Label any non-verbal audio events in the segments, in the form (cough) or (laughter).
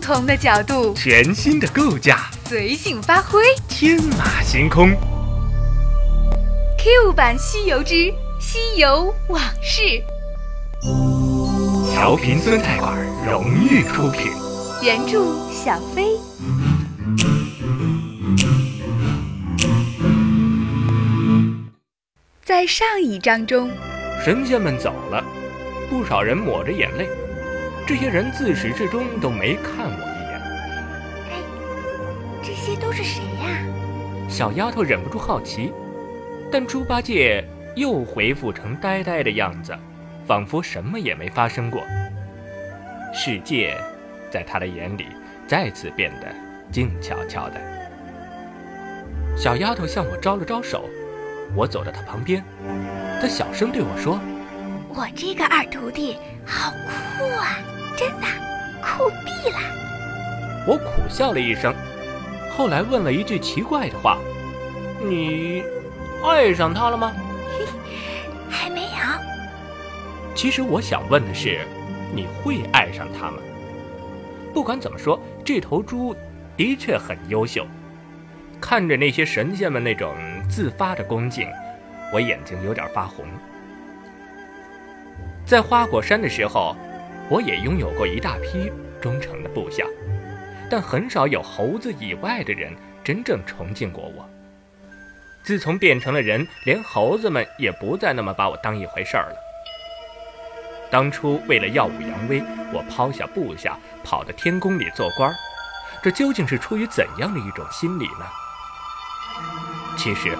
不同的角度，全新的构架，随性发挥，天马行空。Q 版《西游之西游往事》，调频酸菜馆荣誉出品，原著小飞。在上一章中，神仙们走了，不少人抹着眼泪。这些人自始至终都没看我一眼。哎，这些都是谁呀？小丫头忍不住好奇，但猪八戒又恢复成呆呆的样子，仿佛什么也没发生过。世界在他的眼里再次变得静悄悄的。小丫头向我招了招手。我走到她旁边，她小声对我说：“我这个二徒弟好酷啊，真的酷毙了。”我苦笑了一声，后来问了一句奇怪的话：“你爱上他了吗？”“ (laughs) 还没有。”其实我想问的是，你会爱上他吗？不管怎么说，这头猪的确很优秀。看着那些神仙们那种自发的恭敬，我眼睛有点发红。在花果山的时候，我也拥有过一大批忠诚的部下，但很少有猴子以外的人真正崇敬过我。自从变成了人，连猴子们也不再那么把我当一回事儿了。当初为了耀武扬威，我抛下部下，跑到天宫里做官儿，这究竟是出于怎样的一种心理呢？其实，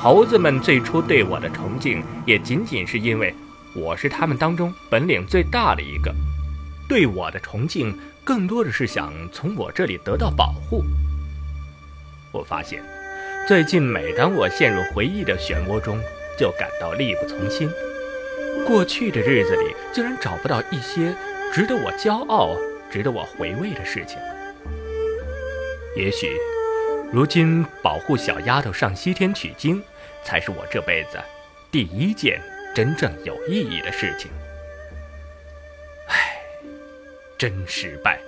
猴子们最初对我的崇敬，也仅仅是因为我是他们当中本领最大的一个。对我的崇敬，更多的是想从我这里得到保护。我发现，最近每当我陷入回忆的漩涡中，就感到力不从心。过去的日子里，竟然找不到一些值得我骄傲、值得我回味的事情。也许。如今保护小丫头上西天取经，才是我这辈子第一件真正有意义的事情。唉，真失败。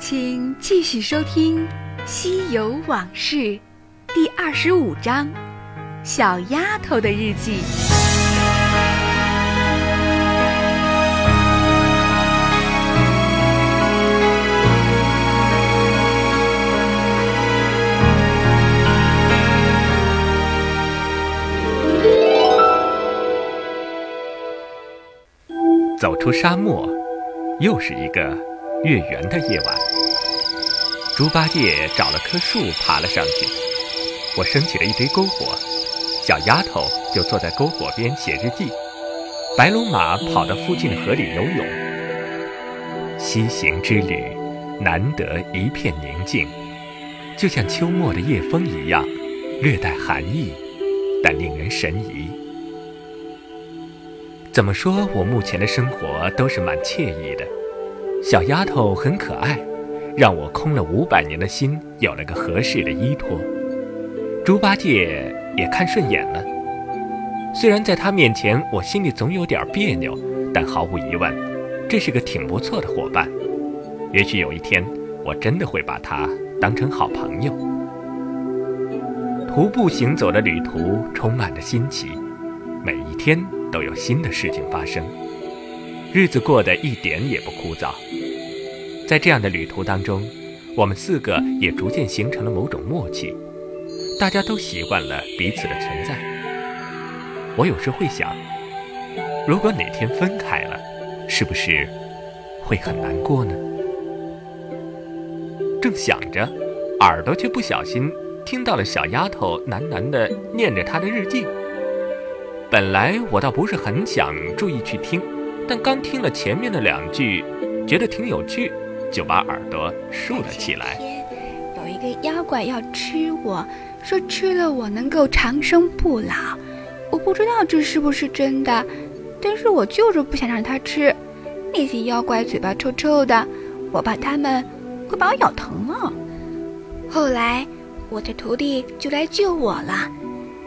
请继续收听《西游往事》第二十五章《小丫头的日记》。走出沙漠，又是一个月圆的夜晚。猪八戒找了棵树爬了上去，我升起了一堆篝火，小丫头就坐在篝火边写日记。白龙马跑到附近的河里游泳。西行之旅，难得一片宁静，就像秋末的夜风一样，略带寒意，但令人神怡。怎么说，我目前的生活都是蛮惬意的。小丫头很可爱，让我空了五百年的心有了个合适的依托。猪八戒也看顺眼了，虽然在他面前我心里总有点别扭，但毫无疑问，这是个挺不错的伙伴。也许有一天，我真的会把他当成好朋友。徒步行走的旅途充满着新奇，每一天。都有新的事情发生，日子过得一点也不枯燥。在这样的旅途当中，我们四个也逐渐形成了某种默契，大家都习惯了彼此的存在。我有时会想，如果哪天分开了，是不是会很难过呢？正想着，耳朵却不小心听到了小丫头喃喃地念着她的日记。本来我倒不是很想注意去听，但刚听了前面的两句，觉得挺有趣，就把耳朵竖了起来。有一个妖怪要吃我，说吃了我能够长生不老。我不知道这是不是真的，但是我就是不想让他吃。那些妖怪嘴巴臭臭的，我怕他们会把我咬疼了。后来我的徒弟就来救我了。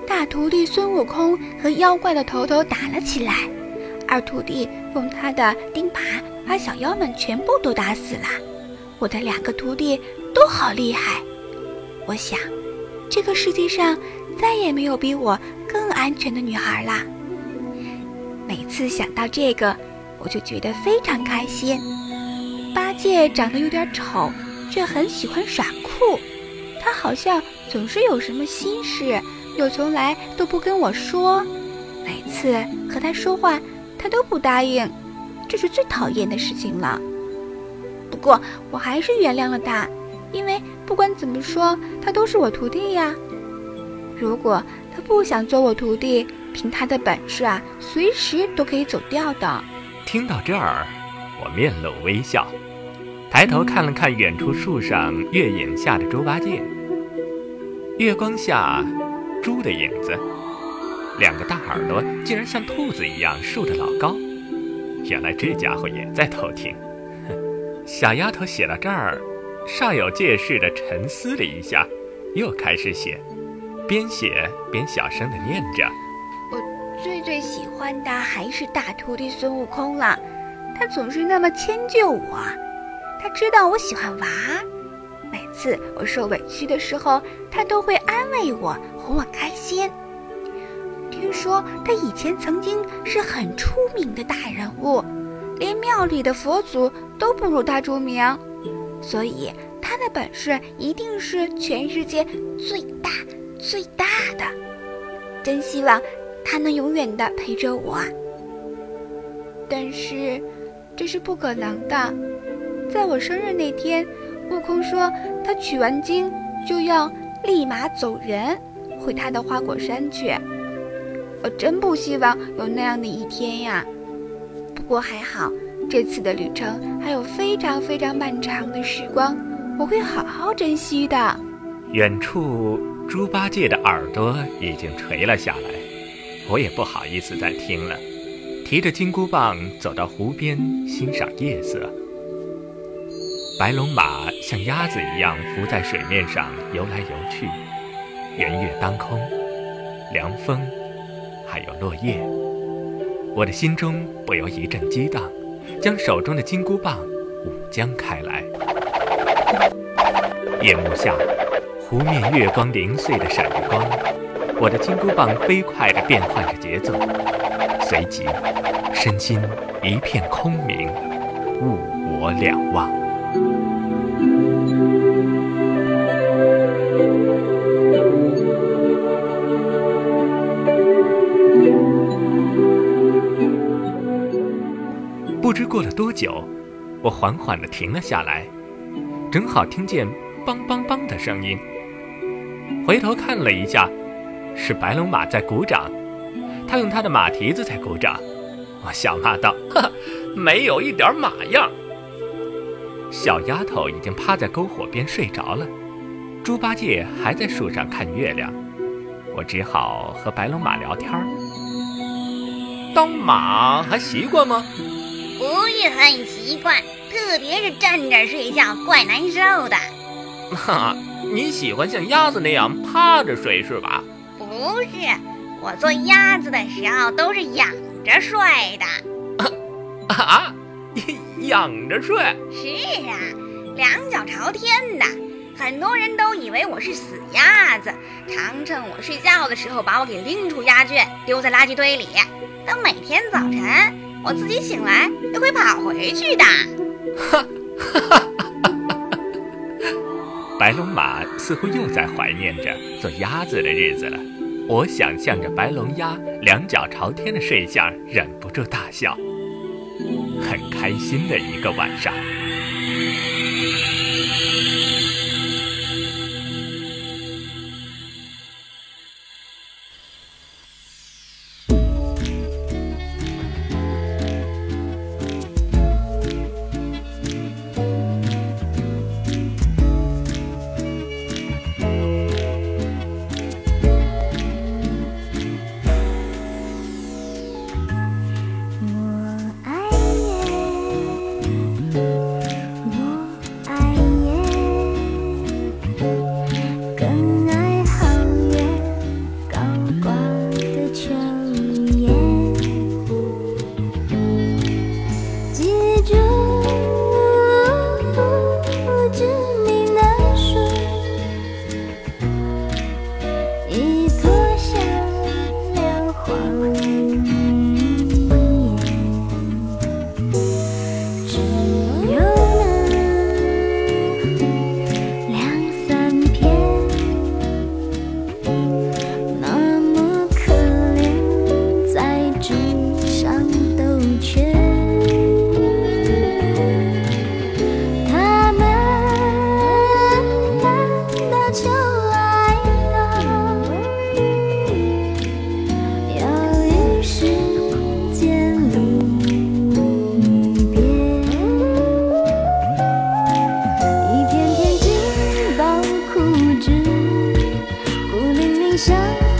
大徒弟孙悟空和妖怪的头头打了起来，二徒弟用他的钉耙把小妖们全部都打死了。我的两个徒弟都好厉害，我想，这个世界上再也没有比我更安全的女孩啦。每次想到这个，我就觉得非常开心。八戒长得有点丑，却很喜欢耍酷。他好像总是有什么心事，又从来都不跟我说。每次和他说话，他都不答应，这是最讨厌的事情了。不过我还是原谅了他，因为不管怎么说，他都是我徒弟呀。如果他不想做我徒弟，凭他的本事啊，随时都可以走掉的。听到这儿。我面露微笑，抬头看了看远处树上月影下的猪八戒。月光下，猪的影子，两个大耳朵竟然像兔子一样竖得老高。原来这家伙也在偷听。(laughs) 小丫头写到这儿，煞有介事地沉思了一下，又开始写，边写边小声地念着：“我最最喜欢的还是大徒弟孙悟空了。”他总是那么迁就我，他知道我喜欢玩，每次我受委屈的时候，他都会安慰我，哄我开心。听说他以前曾经是很出名的大人物，连庙里的佛祖都不如他出名，所以他的本事一定是全世界最大最大的。真希望他能永远的陪着我，但是。这是不可能的。在我生日那天，悟空说他取完经就要立马走人，回他的花果山去。我真不希望有那样的一天呀。不过还好，这次的旅程还有非常非常漫长的时光，我会好好珍惜的。远处，猪八戒的耳朵已经垂了下来，我也不好意思再听了。提着金箍棒走到湖边欣赏夜色，白龙马像鸭子一样浮在水面上游来游去，圆月当空，凉风，还有落叶，我的心中不由一阵激荡，将手中的金箍棒舞将开来。夜幕下，湖面月光零碎的闪着光，我的金箍棒飞快地变换着节奏。随即，身心一片空明，物我两忘。不知过了多久，我缓缓地停了下来，正好听见“梆梆梆”的声音。回头看了一下，是白龙马在鼓掌。他用他的马蹄子在鼓掌，我笑骂道：“呵，没有一点马样。”小丫头已经趴在篝火边睡着了，猪八戒还在树上看月亮，我只好和白龙马聊天儿。当马还习惯吗？不是很习惯，特别是站着睡觉，怪难受的。哈，你喜欢像鸭子那样趴着睡是吧？不是。我做鸭子的时候都是仰着睡的，(laughs) 啊，仰着睡？是啊，两脚朝天的。很多人都以为我是死鸭子，常趁我睡觉的时候把我给拎出鸭圈，丢在垃圾堆里。等每天早晨我自己醒来，又会跑回去的。哈，哈哈哈哈哈！白龙马似乎又在怀念着做鸭子的日子了。我想象着白龙鸭两脚朝天的睡相，忍不住大笑。很开心的一个晚上。想。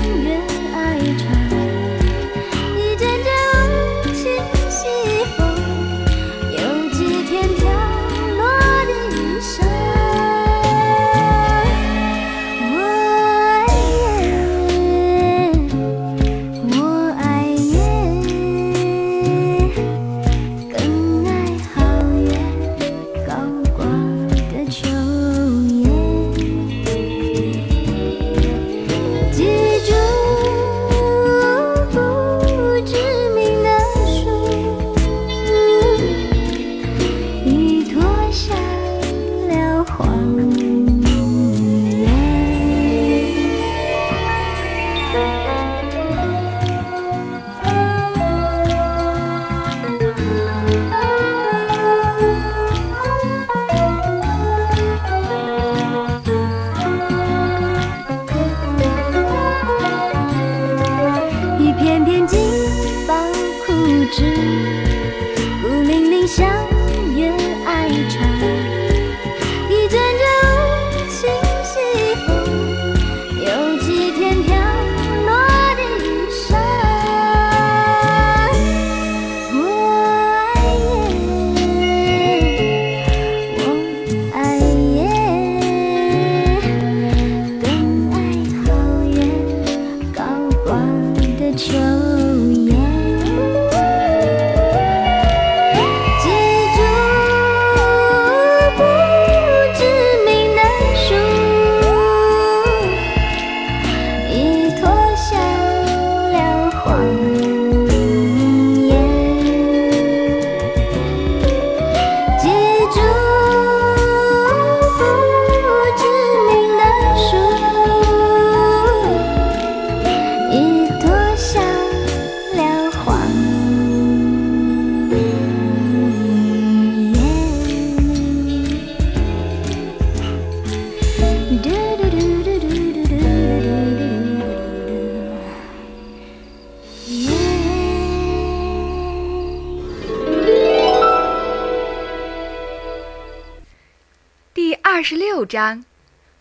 二十六章，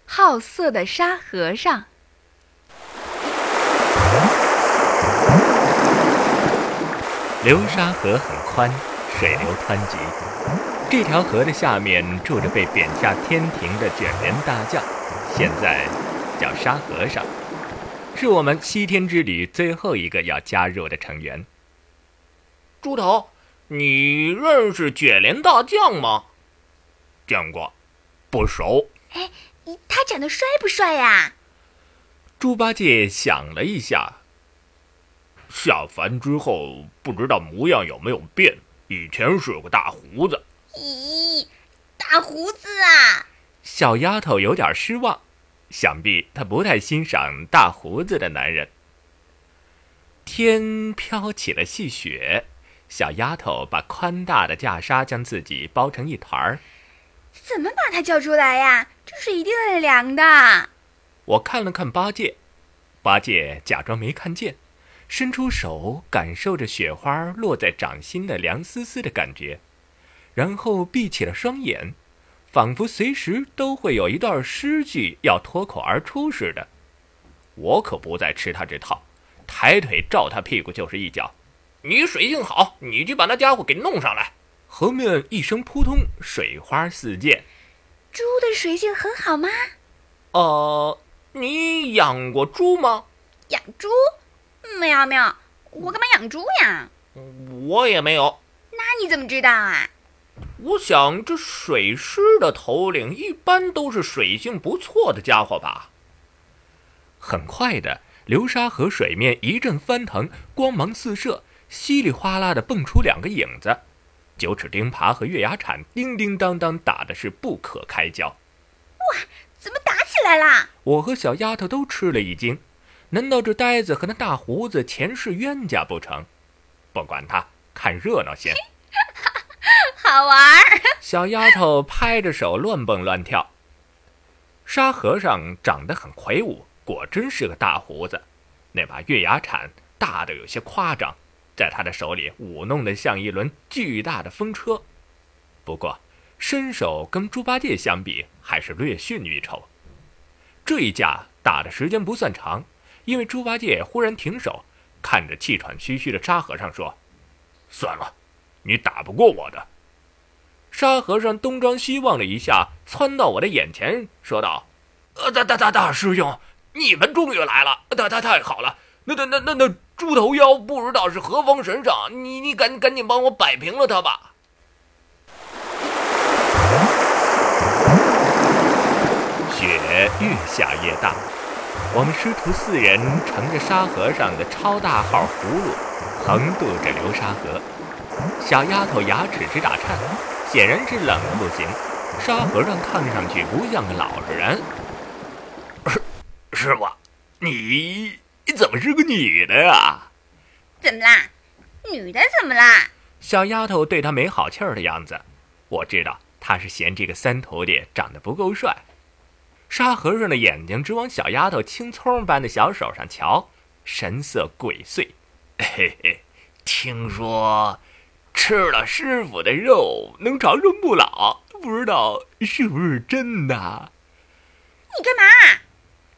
好色的沙和尚。流沙河很宽，水流湍急。这条河的下面住着被贬下天庭的卷帘大将，现在叫沙和尚，是我们西天之旅最后一个要加入的成员。猪头，你认识卷帘大将吗？见过。不熟，哎，他长得帅不帅呀？猪八戒想了一下，下凡之后不知道模样有没有变，以前是个大胡子。咦，大胡子啊！小丫头有点失望，想必她不太欣赏大胡子的男人。天飘起了细雪，小丫头把宽大的袈裟将自己包成一团儿。怎么把他叫出来呀？这水一定很凉的。我看了看八戒，八戒假装没看见，伸出手感受着雪花落在掌心的凉丝丝的感觉，然后闭起了双眼，仿佛随时都会有一段诗句要脱口而出似的。我可不再吃他这套，抬腿照他屁股就是一脚。你水性好，你去把那家伙给弄上来。河面一声扑通，水花四溅。猪的水性很好吗？呃，你养过猪吗？养猪？没有没有，我干嘛养猪呀？我也没有。那你怎么知道啊？我想这水师的头领一般都是水性不错的家伙吧。很快的，流沙河水面一阵翻腾，光芒四射，稀里哗啦的蹦出两个影子。九齿钉耙和月牙铲叮叮当当打的是不可开交。哇，怎么打起来啦？我和小丫头都吃了一惊。难道这呆子和那大胡子前世冤家不成？不管他，看热闹先。(laughs) 好玩儿。小丫头拍着手乱蹦乱跳。沙和尚长得很魁梧，果真是个大胡子。那把月牙铲大的有些夸张。在他的手里舞弄得像一轮巨大的风车，不过身手跟猪八戒相比还是略逊一筹。这一架打的时间不算长，因为猪八戒忽然停手，看着气喘吁吁的沙和尚说：“算了，你打不过我的。”沙和尚东张西望了一下，窜到我的眼前说道：“呃，大大大大师兄，你们终于来了，太太太好了。那那那那那。”猪头妖不知道是何方神圣，你你赶赶紧帮我摆平了他吧。雪越下越大，我们师徒四人乘着沙和尚的超大号葫芦，横渡着流沙河。小丫头牙齿直打颤，显然是冷的不行。沙和尚看上去不像个老实人。(laughs) 师傅，你。你怎么是个女的呀？怎么啦？女的怎么啦？小丫头对他没好气儿的样子，我知道她是嫌这个三徒弟长得不够帅。沙和尚的眼睛直往小丫头青葱般的小手上瞧，神色鬼祟。嘿嘿，听说吃了师傅的肉能长生不老，不知道是不是真的？你干嘛？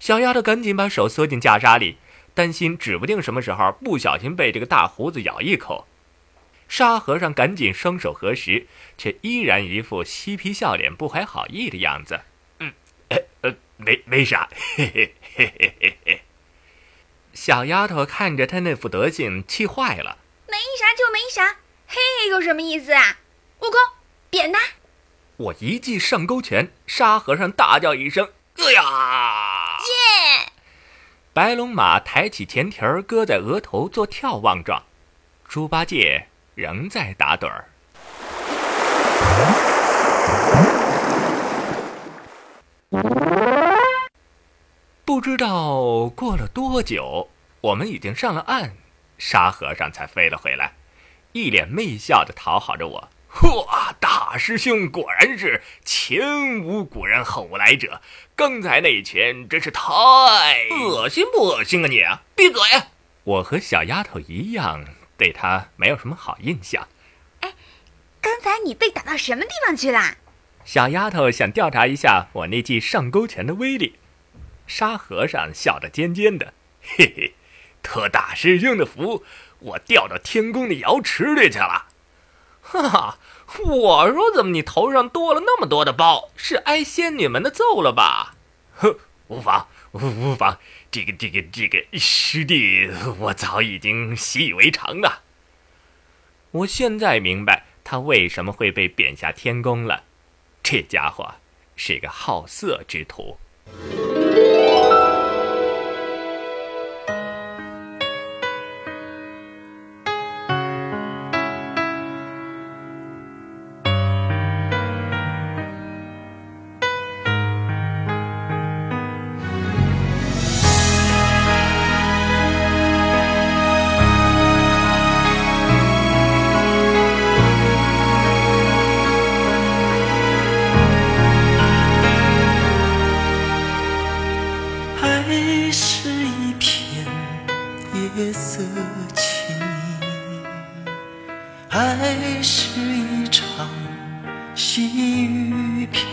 小丫头赶紧把手缩进袈裟里。担心指不定什么时候不小心被这个大胡子咬一口，沙和尚赶紧双手合十，却依然一副嬉皮笑脸、不怀好意的样子。嗯，呃呃，没没啥。嘿嘿嘿嘿嘿嘿。小丫头看着他那副德行，气坏了。没啥就没啥，嘿嘿有什么意思啊？悟空，扁他！我一记上勾拳，沙和尚大叫一声：“哎呀！”耶！白龙马抬起前蹄儿，搁在额头做眺望状。猪八戒仍在打盹儿。不知道过了多久，我们已经上了岸，沙和尚才飞了回来，一脸媚笑的讨好着我。嚯，大师兄果然是前无古人后无来者，刚才那一拳真是太恶心不恶心啊你！闭嘴！我和小丫头一样，对他没有什么好印象。哎，刚才你被打到什么地方去了？小丫头想调查一下我那记上勾拳的威力。沙和尚笑得尖尖的，嘿嘿，托大师兄的福，我掉到天宫的瑶池里去了。哈哈，我说怎么你头上多了那么多的包？是挨仙女们的揍了吧？哼，无妨，无妨，这个这个这个师弟，我早已经习以为常了。我现在明白他为什么会被贬下天宫了，这家伙是个好色之徒。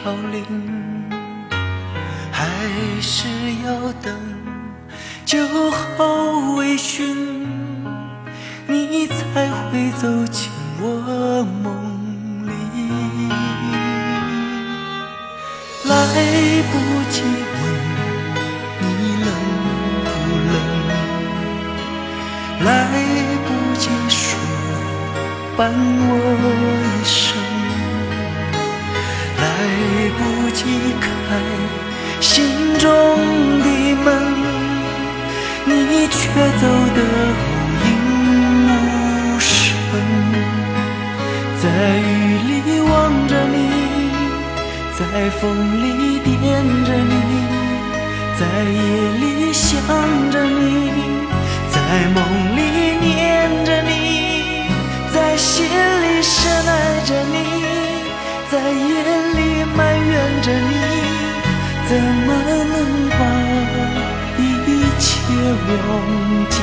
飘零还是要等酒后微醺你才会走进我梦里。来不及问你冷不冷？来不及说伴我一生。来不及开心中的门，你却走得无影无声。在雨里望着你，在风里惦着你，在夜里想着你，在梦里念着你。在心里深爱着你，在夜里埋怨着你，怎么能把一切忘记？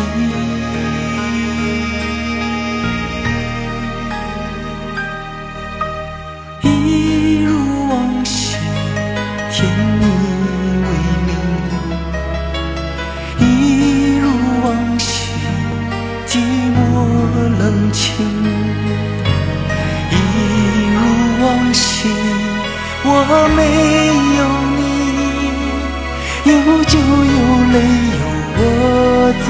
我没有你，有酒有泪有我自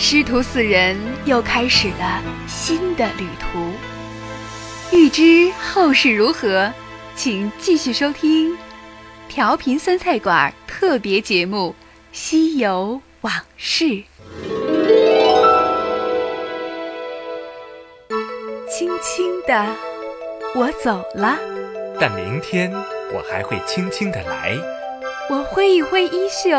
师徒四人又开始了新的旅途。欲知后事如何，请继续收听调频酸菜馆特别节目《西游往事》。轻轻的，我走了。但明天我还会轻轻的来。我挥一挥衣袖，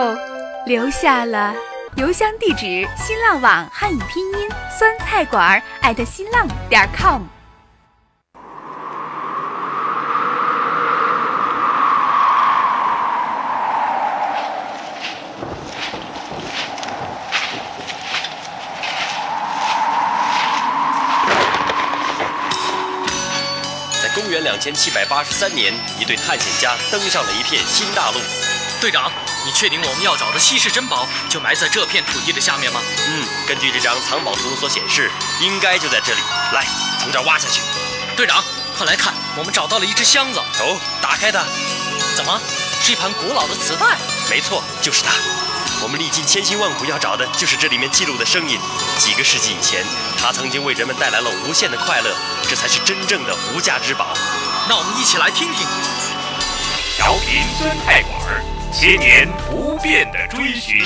留下了邮箱地址：新浪网汉语拼音酸菜馆艾特新浪点 com。在公元两千七百八十三年，一队探险家登上了一片新大陆。队长，你确定我们要找的稀世珍宝就埋在这片土地的下面吗？嗯，根据这张藏宝图所显示，应该就在这里。来，从这儿挖下去。队长，快来看，我们找到了一只箱子。哦，打开它，怎么，是一盘古老的磁带？没错，就是它。我们历尽千辛万苦要找的就是这里面记录的声音。几个世纪以前，它曾经为人们带来了无限的快乐，这才是真正的无价之宝。那我们一起来听听。调频酸菜馆，千年不变的追寻。